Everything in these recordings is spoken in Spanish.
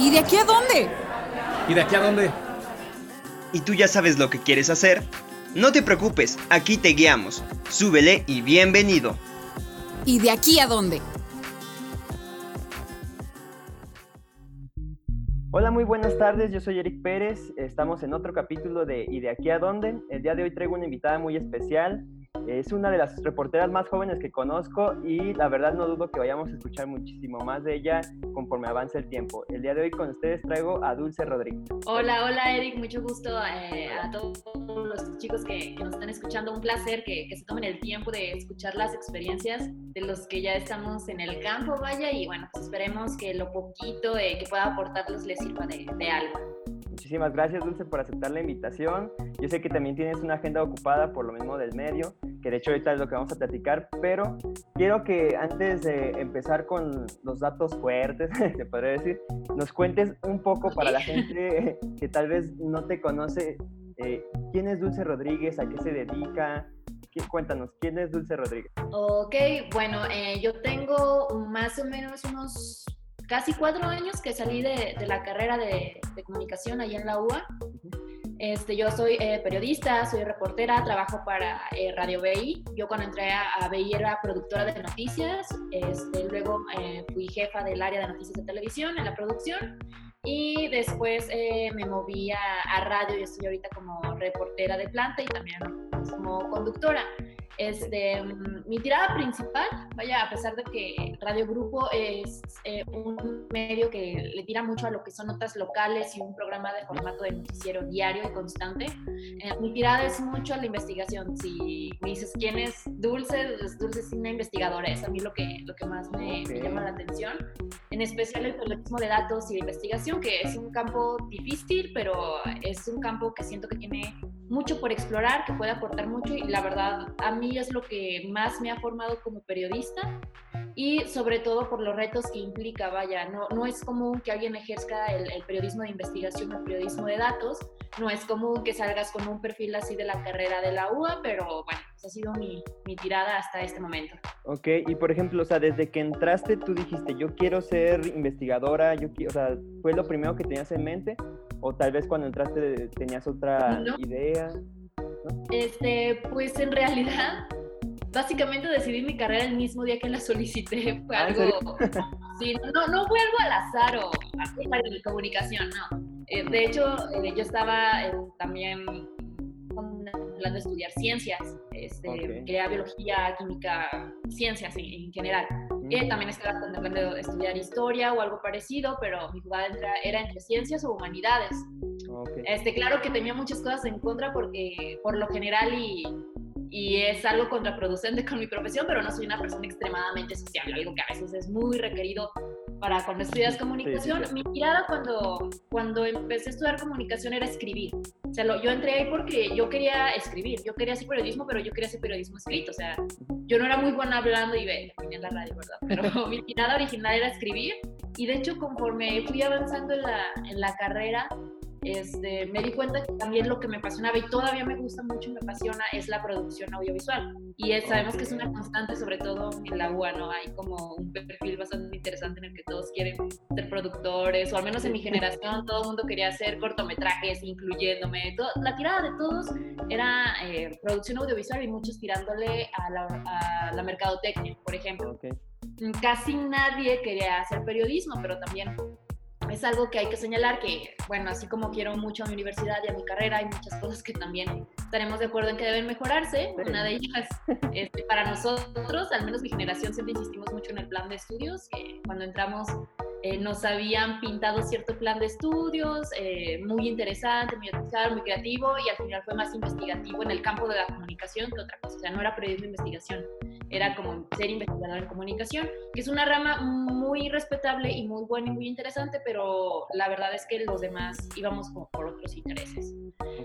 ¿Y de aquí a dónde? ¿Y de aquí a dónde? ¿Y tú ya sabes lo que quieres hacer? No te preocupes, aquí te guiamos. Súbele y bienvenido. ¿Y de aquí a dónde? Hola, muy buenas tardes. Yo soy Eric Pérez. Estamos en otro capítulo de ¿Y de aquí a dónde? El día de hoy traigo una invitada muy especial. Es una de las reporteras más jóvenes que conozco y la verdad no dudo que vayamos a escuchar muchísimo más de ella conforme avance el tiempo. El día de hoy con ustedes traigo a Dulce Rodríguez. Hola, hola Eric, mucho gusto eh, a todos los chicos que, nos están escuchando. Un placer que, se tomen el tiempo de escuchar las experiencias de los que ya estamos en el campo, vaya, y bueno, pues esperemos que lo poquito eh, que pueda aportarles les sirva de, de algo. Muchísimas gracias, Dulce, por aceptar la invitación. Yo sé que también tienes una agenda ocupada por lo mismo del medio, que de hecho ahorita es lo que vamos a platicar, pero quiero que antes de empezar con los datos fuertes, se podría decir, nos cuentes un poco para la gente que tal vez no te conoce, eh, quién es Dulce Rodríguez, a qué se dedica, Cuéntanos, ¿quién es Dulce Rodríguez? Ok, bueno, eh, yo tengo más o menos unos casi cuatro años que salí de, la carrera de, comunicación ahí en la UA. Este, yo soy eh, periodista, soy reportera, trabajo para eh, Radio BI. Yo cuando entré a, BI era productora de noticias, este, luego eh, fui jefa del área de noticias de televisión en la producción y después me moví a, a radio y estoy ahorita como reportera de planta y también como conductora. Este, mi tirada principal, vaya, a pesar de que Radio Grupo es eh, un medio que le tira mucho a lo que son notas locales y un programa de formato de noticiero diario y constante, eh, mi tirada es mucho a la investigación. Si me dices quién es Dulce, pues Dulce es una investigadora, es a mí lo que, lo que más me, me llama la atención, en especial el periodismo de datos y de investigación, que es un campo difícil, pero es un campo que siento que tiene mucho por explorar, que puede aportar mucho y la verdad a mí es lo que más me ha formado como periodista y sobre todo por los retos que implica, vaya, no, no es común que alguien ejerza el, periodismo de investigación o el periodismo de datos, no es común que salgas con un perfil así de la carrera de la UA, pero bueno, esa ha sido mi, mi tirada hasta este momento. Ok, y por ejemplo, o sea, desde que entraste tú dijiste, yo quiero ser investigadora, yo quiero, o sea, ¿fue lo primero que tenías en mente? ¿O tal vez cuando entraste tenías otra idea? Este, pues en realidad, básicamente decidí mi carrera el mismo día que la solicité. Fue ah, algo. Sí, no, no fue algo al azar o algo de comunicación, no. Eh, de hecho, eh, yo estaba eh, también plan de estudiar ciencias, este, biología, química, ciencias en, general. Mm. también estaba contemplando estudiar historia o algo parecido, pero mi jugada era entre ciencias o humanidades. Este, claro que tenía muchas cosas en contra porque por lo general y, y es algo contraproducente con mi profesión, pero no soy una persona extremadamente sociable, algo que a veces es muy requerido para cuando estudias comunicación. Mi mirada cuando, cuando empecé a estudiar comunicación era escribir. O sea, yo entré ahí porque yo quería escribir, yo quería hacer periodismo, pero yo quería hacer periodismo escrito. O sea, yo no era muy buena hablando y ve, en la radio, ¿verdad? Pero mi mirada original era escribir. Y de hecho, conforme fui avanzando en la, en la carrera, este, me di cuenta que también lo que me apasionaba y todavía me gusta mucho me apasiona es la producción audiovisual. Y sabemos que es una constante, sobre todo en la UA, ¿no? Hay como un perfil bastante interesante en el que todos quieren ser productores, o al menos en mi generación todo el mundo quería hacer cortometrajes, incluyéndome. la tirada de todos era eh, producción audiovisual y muchos tirándole a la, a la mercadotecnia, por ejemplo. Casi nadie quería hacer periodismo, pero también es algo que hay que señalar que, bueno, así como quiero mucho a mi universidad y a mi carrera, hay muchas cosas que también estaremos de acuerdo en que deben mejorarse. Una de ellas, este, para nosotros, al menos mi generación, siempre insistimos mucho en el plan de estudios. que cuando entramos eh, nos habían pintado cierto plan de estudios, eh, muy interesante, muy muy creativo, y al final fue más investigativo en el campo de la comunicación que otra cosa. O sea, no era periodismo de investigación era como ser investigador en comunicación, que es una rama muy respetable y muy buena y muy interesante, pero la verdad es que los demás íbamos como por otros intereses.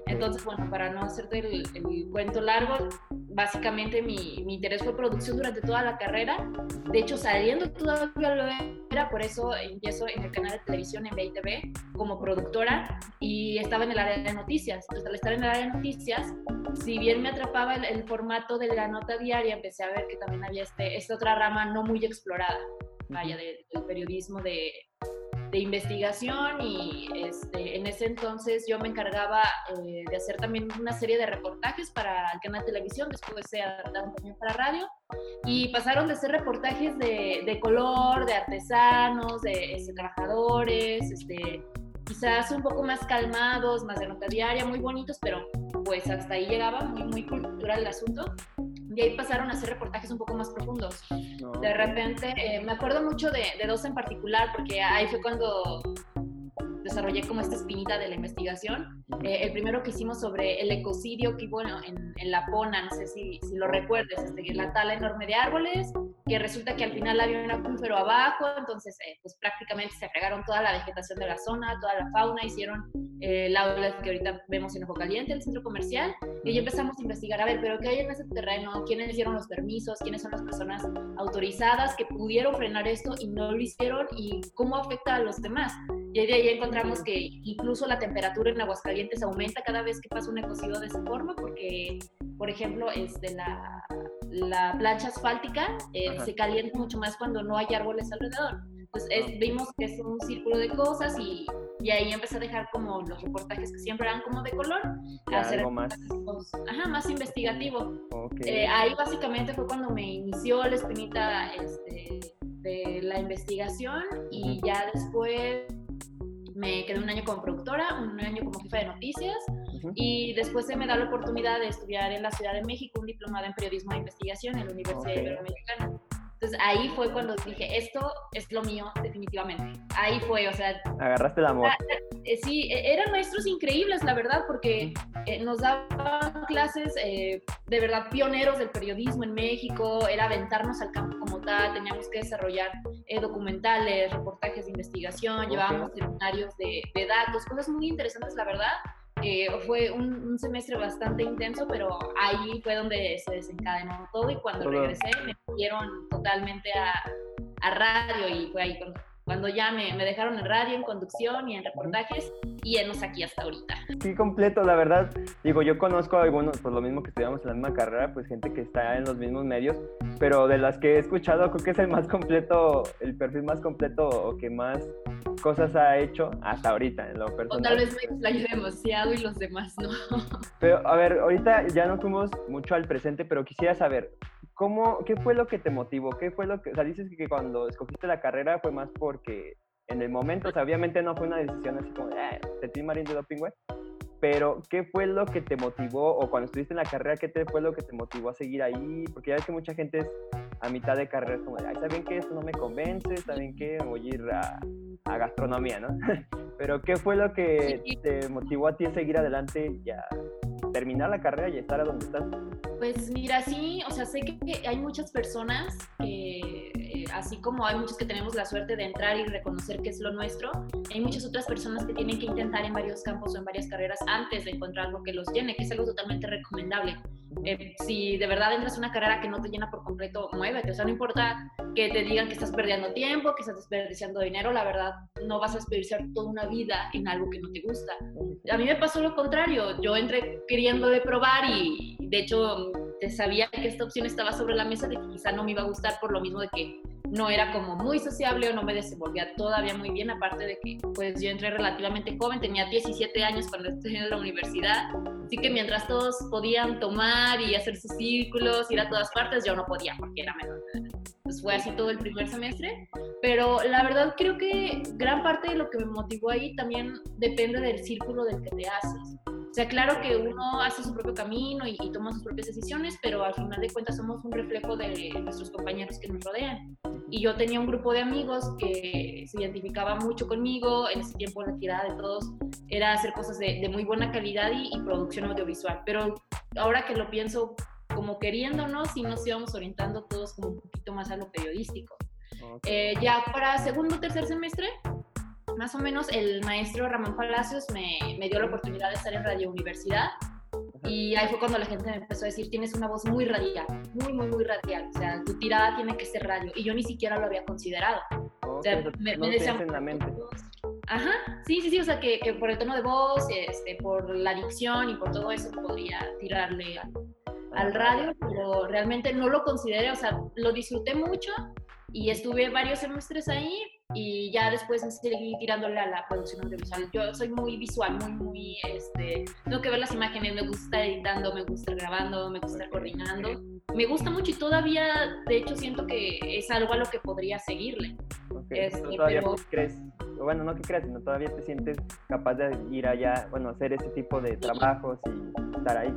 Entonces, bueno, para no hacerte el, cuento largo, básicamente mi, mi, interés fue producción durante toda la carrera. De hecho, saliendo todavía lo por eso empiezo en el canal de televisión en BITV como productora y estaba en el área de noticias. Entonces, al estar en el área de noticias, si bien me atrapaba el, el formato de la nota diaria, empecé a ver que también había este, esta otra rama no muy explorada, vaya, del periodismo de, de investigación y este, en ese entonces yo me encargaba eh, de hacer también una serie de reportajes para el canal de televisión, después se también para radio y pasaron de ser reportajes de, de color, de artesanos, de este, trabajadores, este, quizás un poco más calmados, más de nota diaria, muy bonitos, pero pues hasta ahí llegaba, muy, muy cultural el asunto. Y ahí pasaron a hacer reportajes un poco más profundos. De repente, eh, me acuerdo mucho de, de, dos en particular, porque ahí fue cuando desarrollé como esta espinita de la investigación. Eh, el primero que hicimos sobre el ecocidio que hubo en, en La Pona, no sé si, si lo recuerdes, este, la tala enorme de árboles, que resulta que al final había un acuífero abajo, entonces eh, pues prácticamente se fregaron toda la vegetación de la zona, toda la fauna, hicieron eh, aula que ahorita vemos en Ojo Caliente, el centro comercial, y ahí empezamos a investigar, a ver, pero ¿qué hay en ese terreno? ¿Quiénes dieron los permisos? ¿Quiénes son las personas autorizadas que pudieron frenar esto y no lo hicieron? ¿Y cómo afecta a los demás? Y de ahí encontramos que incluso la temperatura en Aguascalientes aumenta cada vez que pasa un ecocidio de esa forma, porque, por ejemplo, este, la, la plancha asfáltica eh, se calienta mucho más cuando no hay árboles alrededor. Entonces es, vimos que es un círculo de cosas y, y, ahí empecé a dejar como los reportajes que siempre eran como de color, a hacer algo más. Ajá, más investigativo. Eh, ahí básicamente fue cuando me inició la espinita este, de la investigación y ya después me quedé un año como productora, un año como jefa de noticias y después se me da la oportunidad de estudiar en la Ciudad de México un diplomado en periodismo de investigación en la Universidad Iberoamericana. Entonces ahí fue cuando dije, esto es lo mío definitivamente. Ahí fue, o sea... Agarraste el amor. Eh, sí, e, eran maestros increíbles, la verdad, porque eh, nos daban clases eh, de verdad pioneros del periodismo en México, era aventarnos al campo como tal, teníamos que desarrollar documentales, reportajes de investigación, llevábamos seminarios de, de datos, cosas muy interesantes, la verdad. Eh, fue un, un, semestre bastante intenso, pero ahí fue donde se desencadenó todo y cuando regresé me dieron totalmente a, a, radio y fue ahí cuando, cuando ya me, me, dejaron en radio, en conducción y en reportajes y enos aquí hasta ahorita. Sí, completo, la verdad. Digo, yo conozco a algunos, pues lo mismo que estudiamos en la misma carrera, pues gente que está en los mismos medios, pero de las que he escuchado creo que es el más completo, el perfil más completo o que más cosas ha hecho hasta ahorita en lo personal. O tal vez me explayo demasiado y los demás no. Pero a ver, ahorita ya no fuimos mucho al presente, pero quisiera saber, ¿cómo, ¿qué fue lo que te motivó? ¿Qué fue lo que, o sea, dices que cuando escogiste la carrera fue más porque en el momento, o sea, obviamente no fue una decisión así como, eh, te estoy marín de doping, güey. Pero, ¿qué fue lo que te motivó, o cuando estuviste en la carrera, qué te fue lo que te motivó a seguir ahí? Porque ya ves que mucha gente es a mitad de carrera, es como, ay, ¿saben qué? Esto no me convence, ¿saben qué? Voy a ir a, a gastronomía, ¿no? Pero, ¿qué fue lo que te motivó a ti a seguir adelante y a terminar la carrera y estar a donde estás? Pues mira, sí, o sea, sé que hay muchas personas que, eh, así como hay muchos que tenemos la suerte de entrar y reconocer que es lo nuestro, hay muchas otras personas que tienen que intentar en varios campos o en varias carreras antes de encontrar algo que los llene, que es algo totalmente recomendable. Eh, si de verdad entras a una carrera que no te llena por completo, muévete. O sea, no importa que te digan que estás perdiendo tiempo, que estás desperdiciando dinero, la verdad, no vas a desperdiciar toda una vida en algo que no te gusta. A mí me pasó lo contrario. Yo entré queriendo de probar y, de hecho, sabía que esta opción estaba sobre la mesa de que quizá no me iba a gustar por lo mismo de que no era como muy sociable o no me desenvolvía todavía muy bien, aparte de que pues yo entré relativamente joven, tenía 17 años cuando estudié en la universidad, así que mientras todos podían tomar y hacer sus círculos, ir a todas partes, yo no podía porque era menor. Pues fue así todo el primer semestre, pero la verdad creo que gran parte de lo que me motivó ahí también depende del círculo del que te haces. O sea, claro que uno hace su propio camino y, y, toma sus propias decisiones, pero al final de cuentas somos un reflejo de nuestros compañeros que nos rodean. Y yo tenía un grupo de amigos que se identificaba mucho conmigo, en ese tiempo la tirada de todos era hacer cosas de, de muy buena calidad y, y, producción audiovisual. Pero ahora que lo pienso como queriéndonos, y nos íbamos orientando todos como un poquito más a lo periodístico. Okay. Eh, ya para segundo o tercer semestre más o menos el maestro Ramón Palacios me, me, dio la oportunidad de estar en Radio Universidad. Y ahí fue cuando la gente me empezó a decir, tienes una voz muy radial, muy, muy, muy radial, o sea, tu tirada tiene que ser radio. Y yo ni siquiera lo había considerado. Okay, o sea, me, no me decían... En la mente. Ajá, sí, sí, sí, o sea, que, que, por el tono de voz, este, por la dicción y por todo eso podría tirarle al, al radio, pero realmente no lo consideré, o sea, lo disfruté mucho y estuve varios semestres ahí, y ya después seguí tirándole a la producción audiovisual. Yo soy muy visual, muy, muy, este, tengo que ver las imágenes, me gusta estar editando, me gusta estar grabando, me gusta estar coordinando. Me gusta mucho y todavía, de hecho, siento que es algo a lo que podría seguirle. Este, todavía crees, bueno, no que crees, sino todavía te sientes capaz de ir allá, bueno, hacer ese tipo de trabajos y estar ahí.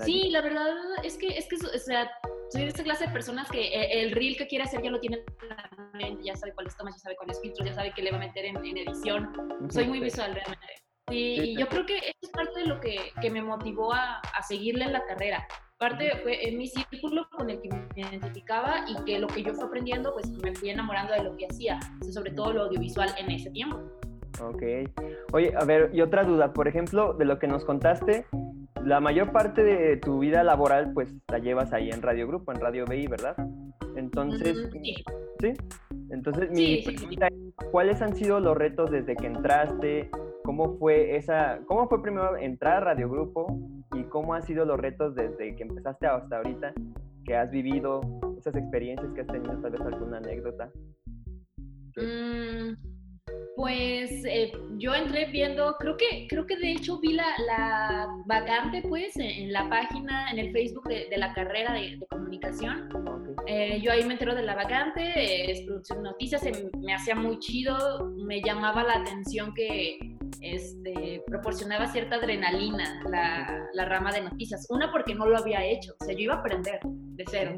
Sí, la verdad es que, es que, o sea, soy de esa clase de personas que eh, el reel que quiere hacer ya lo tiene en la mente, ya sabe cuáles tomas, ya sabe cuáles filtros, ya sabe qué le va a meter en, edición. Soy muy visual realmente. Y yo creo que eso es parte de lo que, que me motivó a, a, seguirle en la carrera. Parte fue en mi círculo con el que me identificaba y que lo que yo fui aprendiendo, pues me fui enamorando de lo que hacía, sobre todo lo audiovisual en ese tiempo. Ok. Oye, a ver, y otra duda, por ejemplo, de lo que nos contaste, la mayor parte de tu vida laboral pues la llevas ahí en Radio Grupo, en Radio BI, ¿verdad? Entonces, sí. ¿sí? Entonces, mi pregunta es, ¿cuáles han sido los retos desde que entraste? ¿Cómo fue esa, cómo fue primero entrar a Radio Grupo y cómo han sido los retos desde que empezaste hasta ahorita que has vivido, esas experiencias que has tenido, tal vez alguna anécdota? Mm, pues eh, yo entré viendo, creo que, creo que de hecho vi la, vacante pues en, la página, en el Facebook de, la carrera de, comunicación. Eh, yo ahí me entero de la vacante, es producción de noticias, me hacía muy chido, me llamaba la atención que este, proporcionaba cierta adrenalina la, la rama de noticias. Una porque no lo había hecho, o sea, yo iba a aprender de cero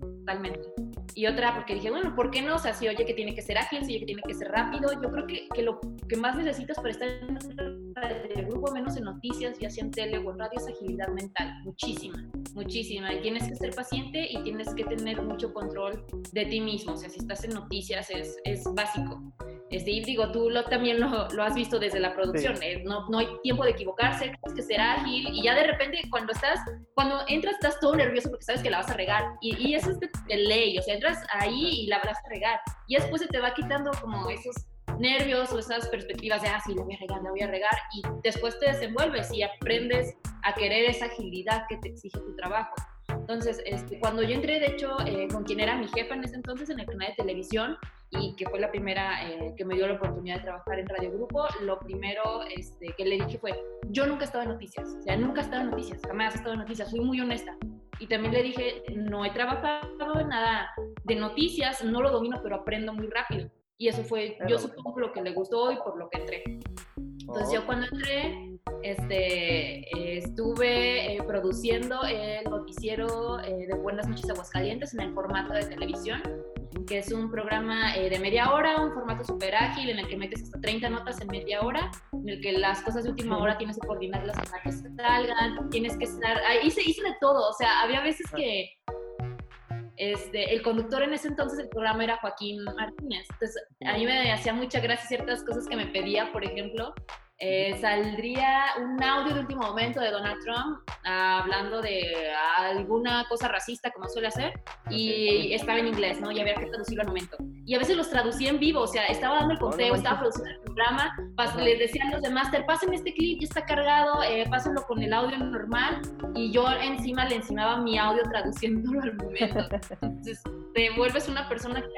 totalmente y otra porque dije, bueno, ¿por qué no? O sea, si oye que tiene que ser ágil, si oye que tiene que ser rápido, yo creo que, que lo que más necesitas para estar en el grupo, menos en noticias, ya sea en tele o en radio, es agilidad mental, muchísima, muchísima. Y tienes que ser paciente y tienes que tener mucho control de ti mismo, o sea, si estás en noticias es, es básico. Y digo, tú lo, también lo, lo, has visto desde la producción, eh, no, no hay tiempo de equivocarse, tienes que ser ágil y ya de repente cuando estás, cuando entras estás todo nervioso porque sabes que la vas a regar y, y eso es de, de ley, o sea, entras ahí y la vas a regar. Y después se te va quitando como esos nervios o esas perspectivas de, ah, sí, la voy a regar, la voy a regar, y después te desenvuelves y aprendes a querer esa agilidad que te exige tu trabajo. Entonces, este, cuando yo entré, de hecho, eh, con quien era mi jefa en ese entonces en el canal de televisión y que fue la primera eh, que me dio la oportunidad de trabajar en Radio Grupo, lo primero este, que le dije fue, yo nunca he estado en noticias, o sea, nunca he estado en noticias, jamás he estado en noticias, fui muy honesta. Y también le dije, no he trabajado en nada de noticias, no lo domino, pero aprendo muy rápido. Y eso fue, yo supongo, lo que le gustó y por lo que entré. Entonces yo cuando entré, este, estuve eh, produciendo el noticiero eh, de Buenas noches Aguascalientes en el formato de televisión, que es un programa eh, de media hora, un formato súper ágil en el que metes hasta 30 notas en media hora, en el que las cosas de última hora tienes que coordinarlas para que salgan, tienes que estar, hice, hice de todo, o sea, había veces que este, el conductor en ese entonces del programa era Joaquín Martínez. Entonces, a mí me hacía mucha gracia ciertas cosas que me pedía, por ejemplo, eh, saldría un audio de último momento de Donald Trump hablando de alguna cosa racista como suele hacer y estaba en inglés, ¿no? Y había que traducirlo al momento. Y a veces los traducía en vivo, o sea, estaba dando el conteo, estaba produciendo el programa, les decían los de Master, pasen este clip, ya está cargado, eh, pásenlo con el audio normal y yo encima le encimaba mi audio traduciéndolo al momento. Entonces, te vuelves una persona que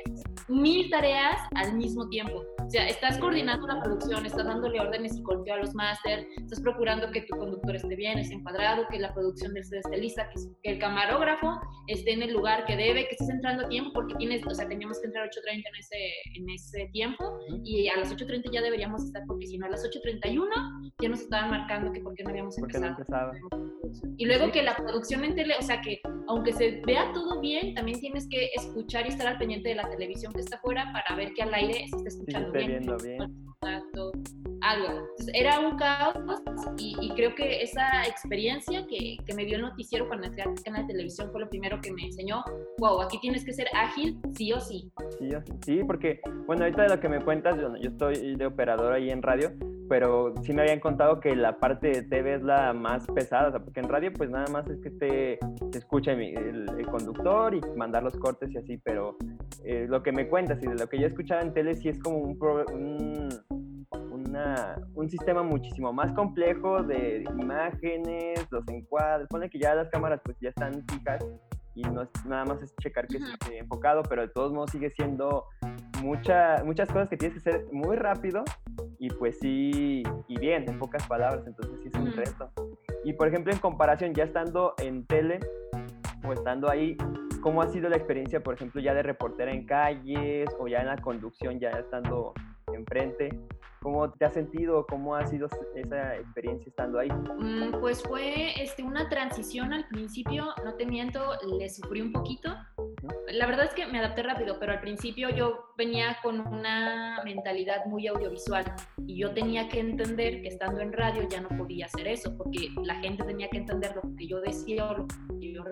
mil tareas al mismo tiempo. O sea, estás coordinando la producción, estás dándole órdenes y golpeo a los máster, estás procurando que tu conductor esté bien, esté encuadrado, que la producción esté lista, que, que, el camarógrafo esté en el lugar que debe, que estés entrando a tiempo, porque tienes, o sea, teníamos que entrar a 8.30 en ese, en ese tiempo y a las 8.30 ya deberíamos estar, porque si no a las 8.31 ya nos estaban marcando que por qué no habíamos empezado. y luego que la producción en tele, o sea, que aunque se vea todo bien, también tienes que escuchar y estar al pendiente de la televisión que está afuera para ver que al aire se está escuchando bien. algo. Entonces, era un caos y, creo que esa experiencia que, que, me dio el noticiero cuando entré canal de televisión fue lo primero que me enseñó, wow, aquí tienes que ser ágil sí o sí. Sí, sí porque, bueno, ahorita de lo que me cuentas, yo, yo estoy de operador ahí en radio, pero sí me habían contado que la parte de TV es la más pesada, o sea, porque en radio pues nada más es que te, se escucha el, conductor y mandar los cortes y así, pero eh, lo que me cuentas y de lo que yo escuchaba en tele sí es como un, un, un sistema muchísimo más complejo de imágenes, los encuadres, pone que ya las cámaras pues ya están fijas y no nada más es checar que esté enfocado, pero de todos modos sigue siendo mucha, muchas cosas que tienes que hacer muy rápido y pues sí, y bien, en pocas palabras, entonces sí es un reto. Y por ejemplo, en comparación, ya estando en tele o estando ahí, ¿cómo ha sido la experiencia, por ejemplo, ya de reportera en calles o ya en la conducción, ya estando enfrente? ¿Cómo te has sentido? ¿Cómo ha sido esa experiencia estando ahí? Mm, pues fue este, una transición al principio, no te miento, le sufrí un poquito. La verdad es que me adapté rápido, pero al principio yo venía con una mentalidad muy audiovisual y yo tenía que entender que estando en radio ya no podía hacer eso, porque la gente tenía que entender lo que yo decía o lo que yo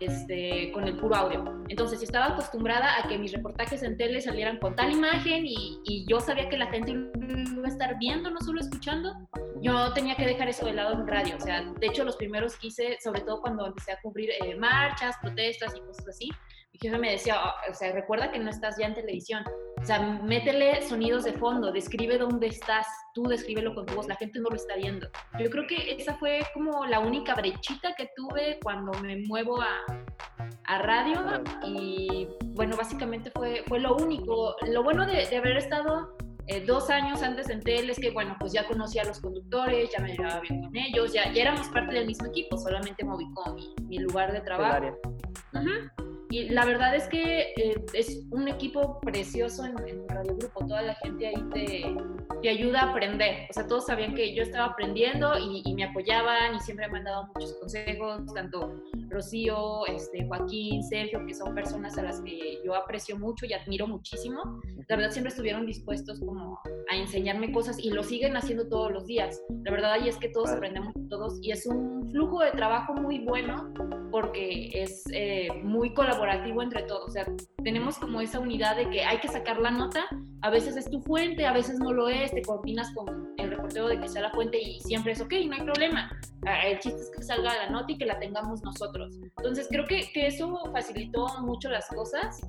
este, con el puro audio. Entonces, estaba acostumbrada a que mis reportajes en tele salieran con tal imagen y, y yo sabía que la gente iba a estar viendo, no solo escuchando, yo tenía que dejar eso de lado en radio. O sea, de hecho, los primeros que hice, sobre todo cuando empecé a cubrir eh, marchas, protestas y cosas así, mi jefe me decía, ah, o sea, recuerda que no estás ya en televisión. O sea, métele sonidos de fondo, describe dónde estás, tú descríbelo con tu voz, la gente no lo está viendo. Yo creo que esa fue como la única brechita que tuve cuando me muevo a, a radio y bueno, básicamente fue, fue lo único. Lo bueno de, de haber estado eh, dos años antes en tele es que, bueno, pues ya conocía a los conductores, ya me llevaba bien con ellos, ya, ya éramos parte del mismo equipo, solamente me ubicó mi, mi lugar de trabajo. Y la verdad es que eh, es un equipo precioso en, en, Radio Grupo. Toda la gente ahí te, te, ayuda a aprender. O sea, todos sabían que yo estaba aprendiendo y, y, me apoyaban y siempre me han dado muchos consejos, tanto Rocío, este, Joaquín, Sergio, que son personas a las que yo aprecio mucho y admiro muchísimo. La verdad siempre estuvieron dispuestos como a enseñarme cosas y lo siguen haciendo todos los días. La verdad ahí es que todos aprendemos todos y es un flujo de trabajo muy bueno porque es eh, muy colaborativo entre todos. O sea, tenemos como esa unidad de que hay que sacar la nota, a veces es tu fuente, a veces no lo es, te coordinas con el reportero de que sea la fuente y siempre es ok, no hay problema. Ah, el chiste es que salga la nota y que la tengamos nosotros. Entonces creo que, que eso facilitó mucho las cosas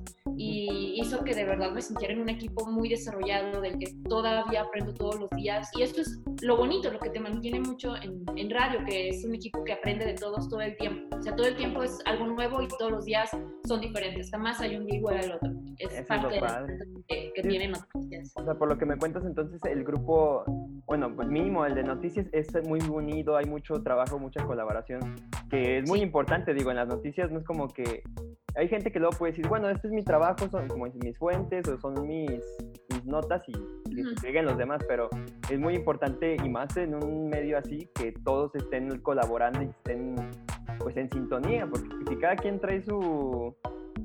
y hizo que de verdad me sintiera en un equipo muy desarrollado, del que todavía aprendo todos los días. Y esto es lo bonito, lo que te mantiene mucho en, en radio, que es un equipo que aprende de todos todo el tiempo. O sea, todo el tiempo es algo nuevo y todos los días son diferentes. Jamás hay un día igual al otro. Es Eso parte es de que, que Sí. tienen noticias. O sea, por lo que me cuentas, entonces el grupo, bueno, pues mínimo el de noticias es muy unido, hay mucho trabajo, mucha colaboración, que es muy Sí. importante, digo, en las noticias no es como que hay gente que luego puede decir, bueno, este es mi trabajo, son como mis fuentes o son mis, mis notas y lleguen los demás, pero es muy importante y más en un medio así que todos estén colaborando y estén pues en sintonía, porque si cada quien trae su,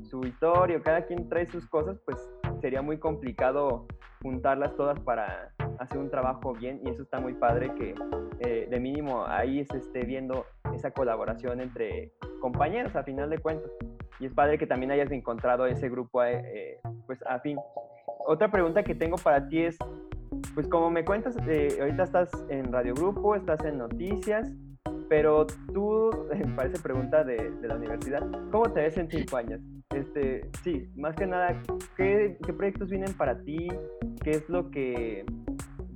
su historia, o cada quien trae sus cosas, pues sería muy complicado juntarlas todas para hacer un trabajo bien y eso está muy padre que eh, de mínimo ahí se esté viendo esa colaboración entre compañeros a final de cuentas. Y es padre que también hayas encontrado ese grupo eh, eh, pues afín. Otra pregunta que tengo para ti es, pues como me cuentas, eh, ahorita estás en Radio Grupo, estás en Noticias, pero tú, parece pregunta de, de la universidad, ¿cómo te ves en cinco años? Este, sí, más que nada, ¿qué, ¿qué proyectos vienen para ti? ¿Qué es lo que,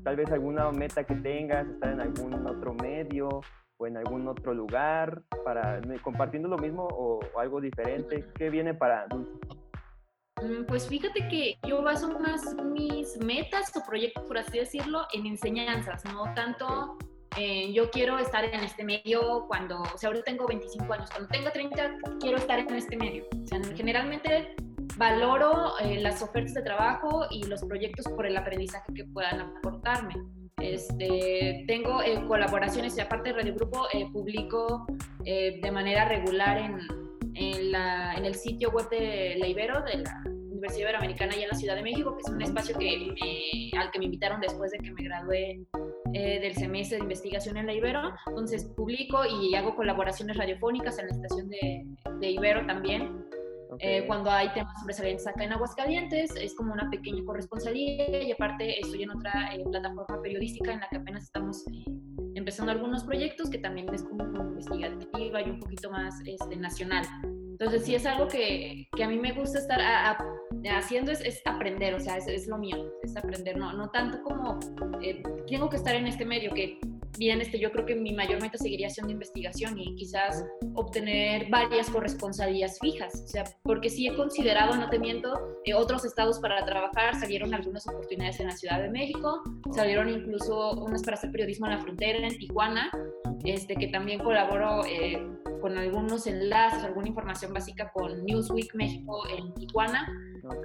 tal vez alguna meta que tengas, estar en algún otro medio o en algún otro lugar, para compartiendo lo mismo o, o algo diferente? ¿Qué viene para Dulce? Mm, Pues fíjate que yo baso más mis metas o proyectos, por así decirlo, en enseñanzas, no tanto eh, yo quiero estar en este medio cuando, o sea, ahora tengo 25 años, cuando tenga 30 quiero estar en este medio. O sea, generalmente valoro eh, las ofertas de trabajo y los proyectos por el aprendizaje que puedan aportarme. Este, tengo eh, colaboraciones y aparte de Radio Grupo eh, publico eh, de manera regular en, la, en, el sitio web de la Ibero, de la Universidad Iberoamericana allá en la Ciudad de México, que es un espacio que me, al que me invitaron después de que me gradué eh, del semestre de investigación en la Ibero. Entonces publico y hago colaboraciones radiofónicas en la estación de, de Ibero también. Okay. Eh, cuando hay temas sobresalientes acá en Aguascalientes, es como una pequeña corresponsalía y aparte estoy en otra eh, plataforma periodística en la que apenas estamos eh, empezando algunos proyectos que también es como investigativa y un poquito más este, nacional. Entonces sí es algo que, que a mí me gusta estar a, a, haciendo, es, es, aprender, o sea, es, es, lo mío, es aprender, no, no tanto como eh, tengo que estar en este medio, que bien este, yo creo que mi mayor meta seguiría siendo investigación y quizás obtener varias corresponsalías fijas, o sea, porque sí he considerado, no te miento, eh, otros estados para trabajar, salieron algunas oportunidades en la Ciudad de México, salieron incluso unas para hacer periodismo en la frontera, en Tijuana, este, que también colaboro eh, con algunos enlaces, alguna información básica con Newsweek México en Tijuana,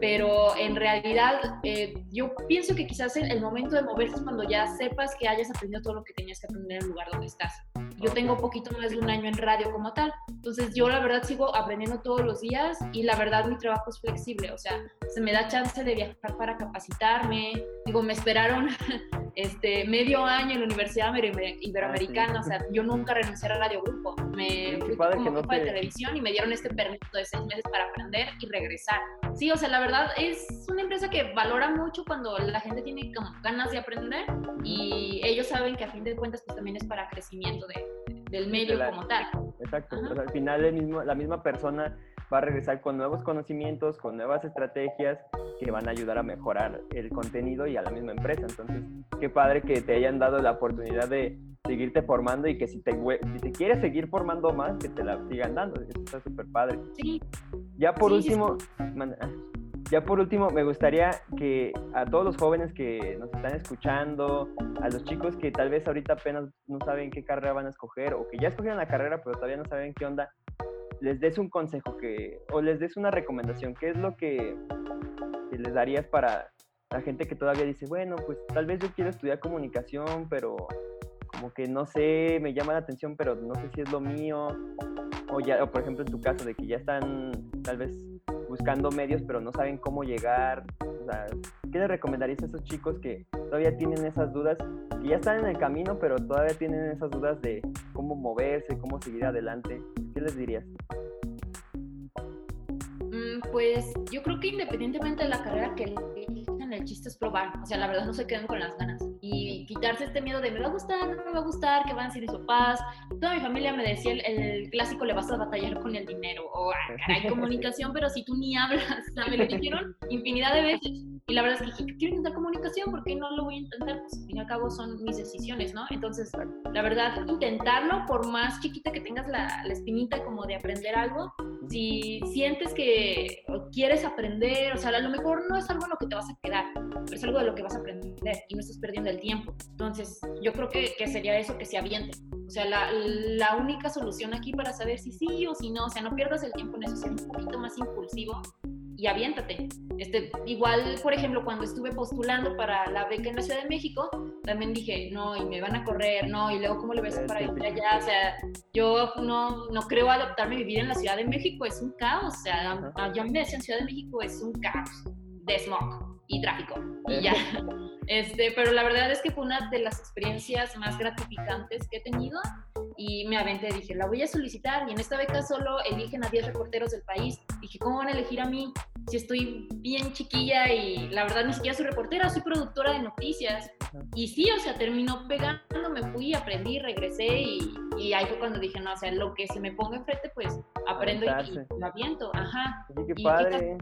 pero en realidad eh, yo pienso que quizás el, el, momento de moverse es cuando ya sepas que hayas aprendido todo lo que tenías que aprender en el lugar donde estás. Yo tengo poquito más de un año en radio como tal, entonces yo la verdad sigo aprendiendo todos los días y la verdad mi trabajo es flexible, o sea, se me da chance de viajar para capacitarme, digo, me esperaron este, medio año en la Universidad Iberoamericana, o sea, yo nunca renuncié a Radio Grupo, me fui como no te... de televisión y me dieron este permiso de seis meses para aprender y regresar. Sí, o sea, la verdad es una empresa que valora mucho cuando la gente tiene como ganas de aprender y ellos saben que a fin de cuentas pues también es para crecimiento de, del medio como tal. Exacto, al final el mismo, la misma persona va a regresar con nuevos conocimientos, con nuevas estrategias que van a ayudar a mejorar el contenido y a la misma empresa. Entonces, qué padre que te hayan dado la oportunidad de seguirte formando y que si te, si te quieres seguir formando más, que te la sigan dando. Eso está súper padre. Sí. Ya por Sí, último, man- ya por último, me gustaría que a todos los jóvenes que nos están escuchando, a los chicos que tal vez ahorita apenas no saben qué carrera van a escoger o que ya escogieron la carrera pero todavía no saben qué onda, les des un consejo que o les des una recomendación. ¿Qué es lo que, les darías para la gente que todavía dice, bueno, pues tal vez yo quiero estudiar comunicación, pero como que no sé, me llama la atención, pero no sé si es lo mío? O ya, o por ejemplo en tu caso de que ya están tal vez buscando medios, pero no saben cómo llegar. O sea, ¿qué les recomendarías a esos chicos que todavía tienen esas dudas, que ya están en el camino, pero todavía tienen esas dudas de cómo moverse, cómo seguir adelante? ¿Qué les dirías? Mm, Pues yo creo que independientemente de la carrera que el chiste es probar. O sea, la verdad no se queden con las ganas. Y quitarse este miedo de me va a gustar, no me va a gustar, que van a decir mis papás. Toda mi familia me decía el, el clásico, le vas a batallar con el dinero. O, ah, caray, comunicación, pero si tú ni hablas. O sea, me lo dijeron infinidad de veces. Y la verdad es que dije, quiero intentar comunicación, ¿por qué no lo voy a intentar? Pues al fin y al cabo son mis decisiones, ¿no? Entonces, la verdad, intentarlo, por más chiquita que tengas la, la espinita como de aprender algo, si sientes que quieres aprender, o sea, a lo mejor no es algo en lo que te vas a quedar, pero es algo de lo que vas a aprender y no estás perdiendo el tiempo. Entonces, yo creo que, que sería eso, que se avienten. O sea, la, la, única solución aquí para saber si sí o si no, o sea, no pierdas el tiempo en eso, ser un poquito más impulsivo y aviéntate. Este, igual, por ejemplo, cuando estuve postulando para la beca en la Ciudad de México, también dije, no, y me van a correr, no, y luego, ¿cómo le voy a hacer para ir allá? O sea, yo no, no creo adaptarme a vivir en la Ciudad de México, es un caos. O sea, ya me decían Ciudad de México es un caos de smog y tráfico, y ya. Este, pero la verdad es que fue una de las experiencias más gratificantes que he tenido y me aventé, dije, la voy a solicitar y en esta beca solo eligen a 10 reporteros del país. Dije, ¿cómo van a elegir a mí si estoy bien chiquilla y la verdad ni siquiera soy reportera, soy productora de noticias? Y sí, o sea, terminó pegando, me fui, aprendí, regresé y, y ahí fue cuando dije, no, o sea, lo que se me ponga enfrente, pues aprendo y, y, lo aviento. Ajá. Sí, qué padre.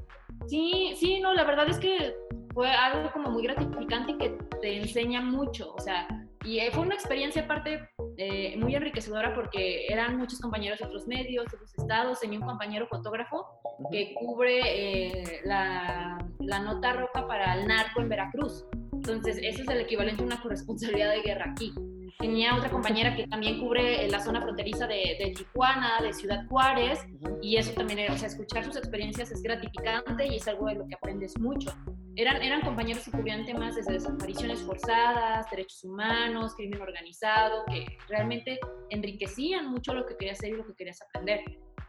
Y, sí, sí, no, la verdad es que fue algo como muy gratificante y que te enseña mucho, o sea, y fue una experiencia aparte eh, muy enriquecedora porque eran muchos compañeros de otros medios, de otros estados, tenía un compañero fotógrafo que cubre eh, la, la, nota roja para el narco en Veracruz, entonces eso es el equivalente a una corresponsabilidad de guerra aquí. Tenía otra compañera que también cubre la zona fronteriza de, de Tijuana, de Ciudad Juárez, y eso también o sea, escuchar sus experiencias es gratificante y es algo de lo que aprendes mucho. Eran, eran compañeros que cubrían temas desde desapariciones forzadas, derechos humanos, crimen organizado, que realmente enriquecían mucho lo que querías hacer y lo que querías aprender.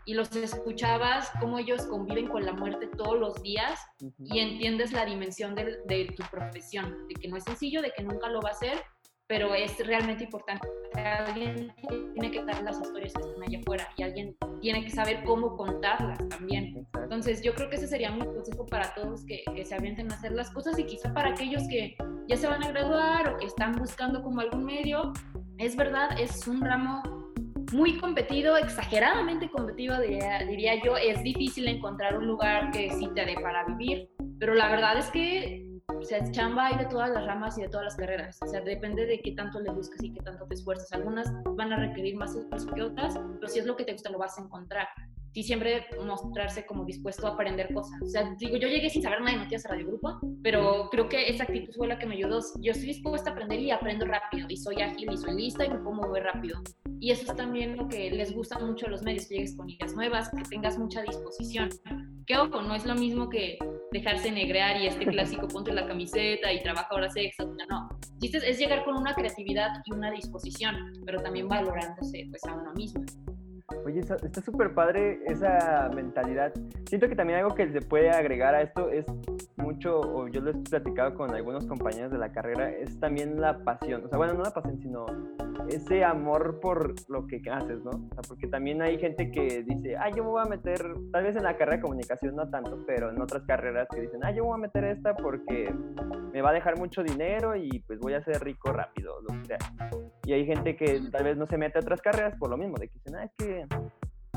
Y los escuchabas cómo ellos conviven con la muerte todos los días uh -huh. y entiendes la dimensión de, de tu profesión, de que no es sencillo, de que nunca lo va a hacer, pero es realmente importante. Alguien tiene que dar las historias que están allá afuera y alguien tiene que saber cómo contarlas también. Entonces, yo creo que ese sería mi consejo para todos que, que, se avienten a hacer las cosas y quizá para aquellos que ya se van a graduar o que están buscando como algún medio. Es verdad, es un ramo muy competido, exageradamente competido, diría, diría yo. Es difícil encontrar un lugar que sí te dé para vivir, pero la verdad es que O sea, chamba hay de todas las ramas y de todas las carreras. O sea, depende de qué tanto le buscas y qué tanto te esfuerzas. Algunas van a requerir más esfuerzo que otras, pero si es lo que te gusta, lo vas a encontrar. Y siempre mostrarse como dispuesto a aprender cosas. O sea, digo, yo llegué sin saber nada de noticias a Radio Grupo, pero creo que esa actitud fue la que me ayudó. Yo estoy dispuesta a aprender y aprendo rápido, y soy ágil y soy lista y me puedo mover rápido. Y eso es también lo que les gusta mucho a los medios, que llegues con ideas nuevas, que tengas mucha disposición. Que ojo, no es lo mismo que dejarse negrear y este clásico ponte la camiseta y trabaja horas extras, no. Es, es llegar con una creatividad y una disposición, pero también valorándose pues a uno mismo. Oye, está súper padre esa mentalidad. Siento que también algo que se puede agregar a esto es mucho, o yo lo he platicado con algunos compañeros de la carrera, es también la pasión. O sea, bueno, no la pasión, sino ese amor por lo que haces, ¿no? O sea, porque también hay gente que dice, ah, yo me voy a meter, tal vez en la carrera de comunicación no tanto, pero en otras carreras que dicen, ah, yo me voy a meter esta porque me va a dejar mucho dinero y pues voy a ser rico rápido, lo que sea. Y hay gente que tal vez no se mete a otras carreras por lo mismo, de que dicen, ah, es que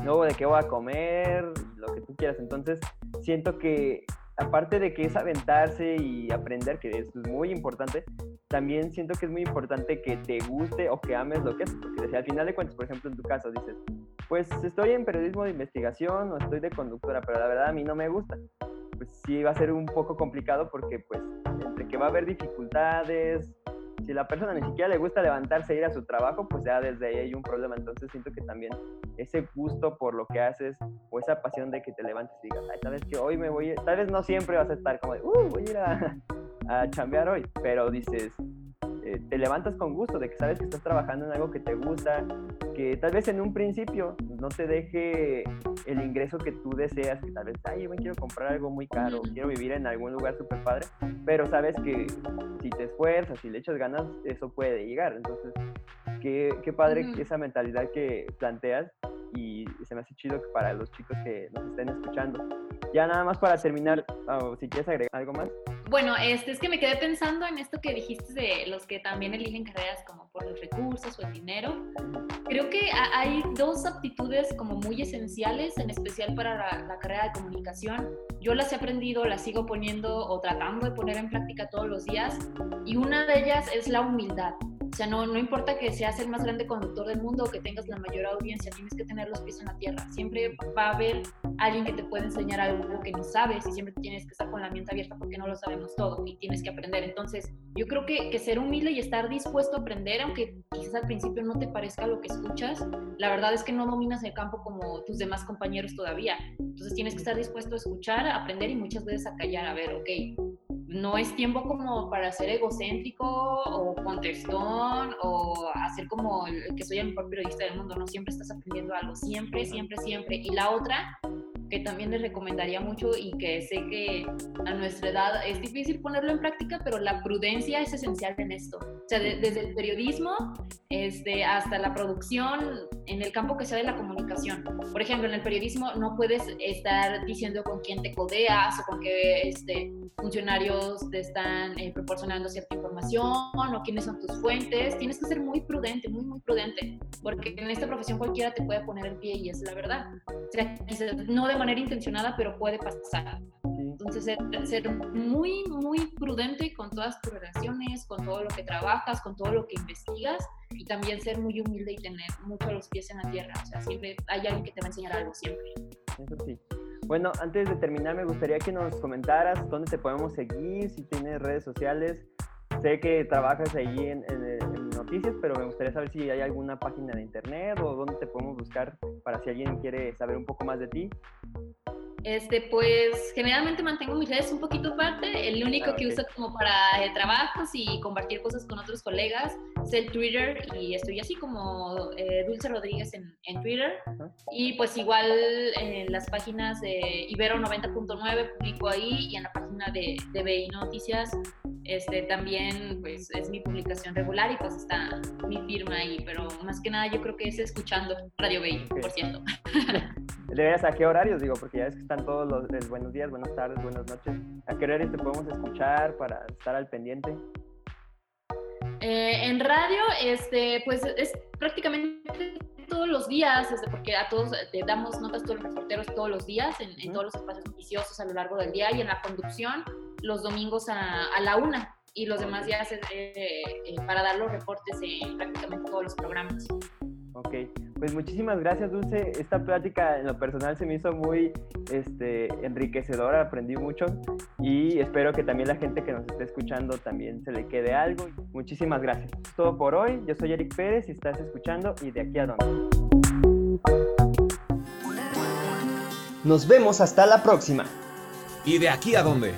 luego de qué voy a comer, lo que tú quieras. Entonces, siento que aparte de que es aventarse y aprender, que es muy importante, también siento que es muy importante que te guste o que ames lo que haces, porque al final de cuentas, por ejemplo, en tu caso dices, pues estoy en periodismo de investigación o estoy de conductora, pero la verdad a mí no me gusta. Pues sí va a ser un poco complicado porque pues entre que va a haber dificultades, si la persona ni siquiera le gusta levantarse e ir a su trabajo, pues ya desde ahí hay un problema. Entonces siento que también ese gusto por lo que haces o esa pasión de que te levantes y digas, ay, sabes que hoy me voy, tal vez no siempre vas a estar como de, uh, voy a ir a, a chambear hoy, pero dices, eh, te levantas con gusto, de que sabes que estás trabajando en algo que te gusta, que tal vez en un principio no te deje el ingreso que tú deseas, que tal vez, ay, yo me quiero comprar algo muy caro, quiero vivir en algún lugar súper padre, pero sabes que si te esfuerzas, si le echas ganas, eso puede llegar. Entonces, qué, qué padre esa mentalidad que planteas y, se me hace chido que para los chicos que nos estén escuchando. Ya nada más para terminar, si quieres agregar algo más. Bueno, este, es que me quedé pensando en esto que dijiste de los que también eligen carreras como por los recursos o el dinero. Creo que hay dos aptitudes como muy esenciales, en especial para la, la, carrera de comunicación. Yo las he aprendido, las sigo poniendo o tratando de poner en práctica todos los días. Y una de ellas es la humildad. O sea, no, no importa que seas el más grande conductor del mundo o que tengas la mayor audiencia, tienes que tener los pies en la tierra. Siempre va a haber alguien que te puede enseñar algo que no sabes y siempre tienes que estar con la mente abierta porque no lo sabemos todo y tienes que aprender. Entonces, yo creo que, que ser humilde y estar dispuesto a aprender, aunque quizás al principio no te parezca lo que escuchas, la verdad es que no dominas el campo como tus demás compañeros todavía. Entonces, tienes que estar dispuesto a escuchar, a aprender y muchas veces a callar, a ver, ok, no es tiempo como para ser egocéntrico o contestón o hacer como el que soy el mejor periodista del mundo, no siempre estás aprendiendo algo, siempre, siempre, siempre. Y la otra que también les recomendaría mucho y que sé que a nuestra edad es difícil ponerlo en práctica, pero la prudencia es esencial en esto. O sea, desde el periodismo este, hasta la producción, en el campo que sea de la comunicación. Por ejemplo, en el periodismo no puedes estar diciendo con quién te codeas o con qué este, funcionarios te están eh, proporcionando cierta información o quiénes son tus fuentes. Tienes que ser muy prudente, muy, muy prudente, porque en esta profesión cualquiera te puede poner el pie y es la verdad. O sea, quizás no de manera intencionada, pero puede pasar. Entonces, ser, muy, muy prudente con todas tus relaciones, con todo lo que trabajas, con todo lo que investigas y también ser muy humilde y tener mucho los pies en la tierra. O sea, siempre hay alguien que te va a enseñar algo, siempre. Eso sí. Bueno, antes de terminar, me gustaría que nos comentaras dónde te podemos seguir, si tienes redes sociales. Sé que trabajas ahí en, en, noticias, pero me gustaría saber si hay alguna página de internet o dónde te podemos buscar para si alguien quiere saber un poco más de ti. Este, pues generalmente mantengo mis redes un poquito aparte. El único que uso como para eh, trabajos y compartir cosas con otros colegas es el Twitter y estoy así como eh, Dulce Rodríguez en, en Twitter. Y pues igual en las páginas de Ibero 90.9 publico ahí y en la página de, de BI Noticias este, también pues es mi publicación regular y pues está mi firma ahí, pero más que nada yo creo que es escuchando Radio BI, por cierto. ¿De a qué horarios? Digo, porque ya ves que están todos los buenos días, buenas tardes, buenas noches. ¿A qué horarios te podemos escuchar para estar al pendiente? Eh, en radio, este, pues es prácticamente todos los días, este, porque a todos te damos notas todos los reporteros todos los días, en, en todos los espacios noticiosos a lo largo del día y en la conducción los domingos a, a la una y los demás días eh, eh, para dar los reportes en prácticamente todos los programas. Ok, pues muchísimas gracias Dulce. Esta plática en lo personal se me hizo muy este, enriquecedora, aprendí mucho y espero que también la gente que nos esté escuchando también se le quede algo. Muchísimas gracias. Es todo por hoy. Yo soy Eric Pérez y estás escuchando y de aquí a dónde. Nos vemos hasta la próxima. ¿Y de aquí a dónde?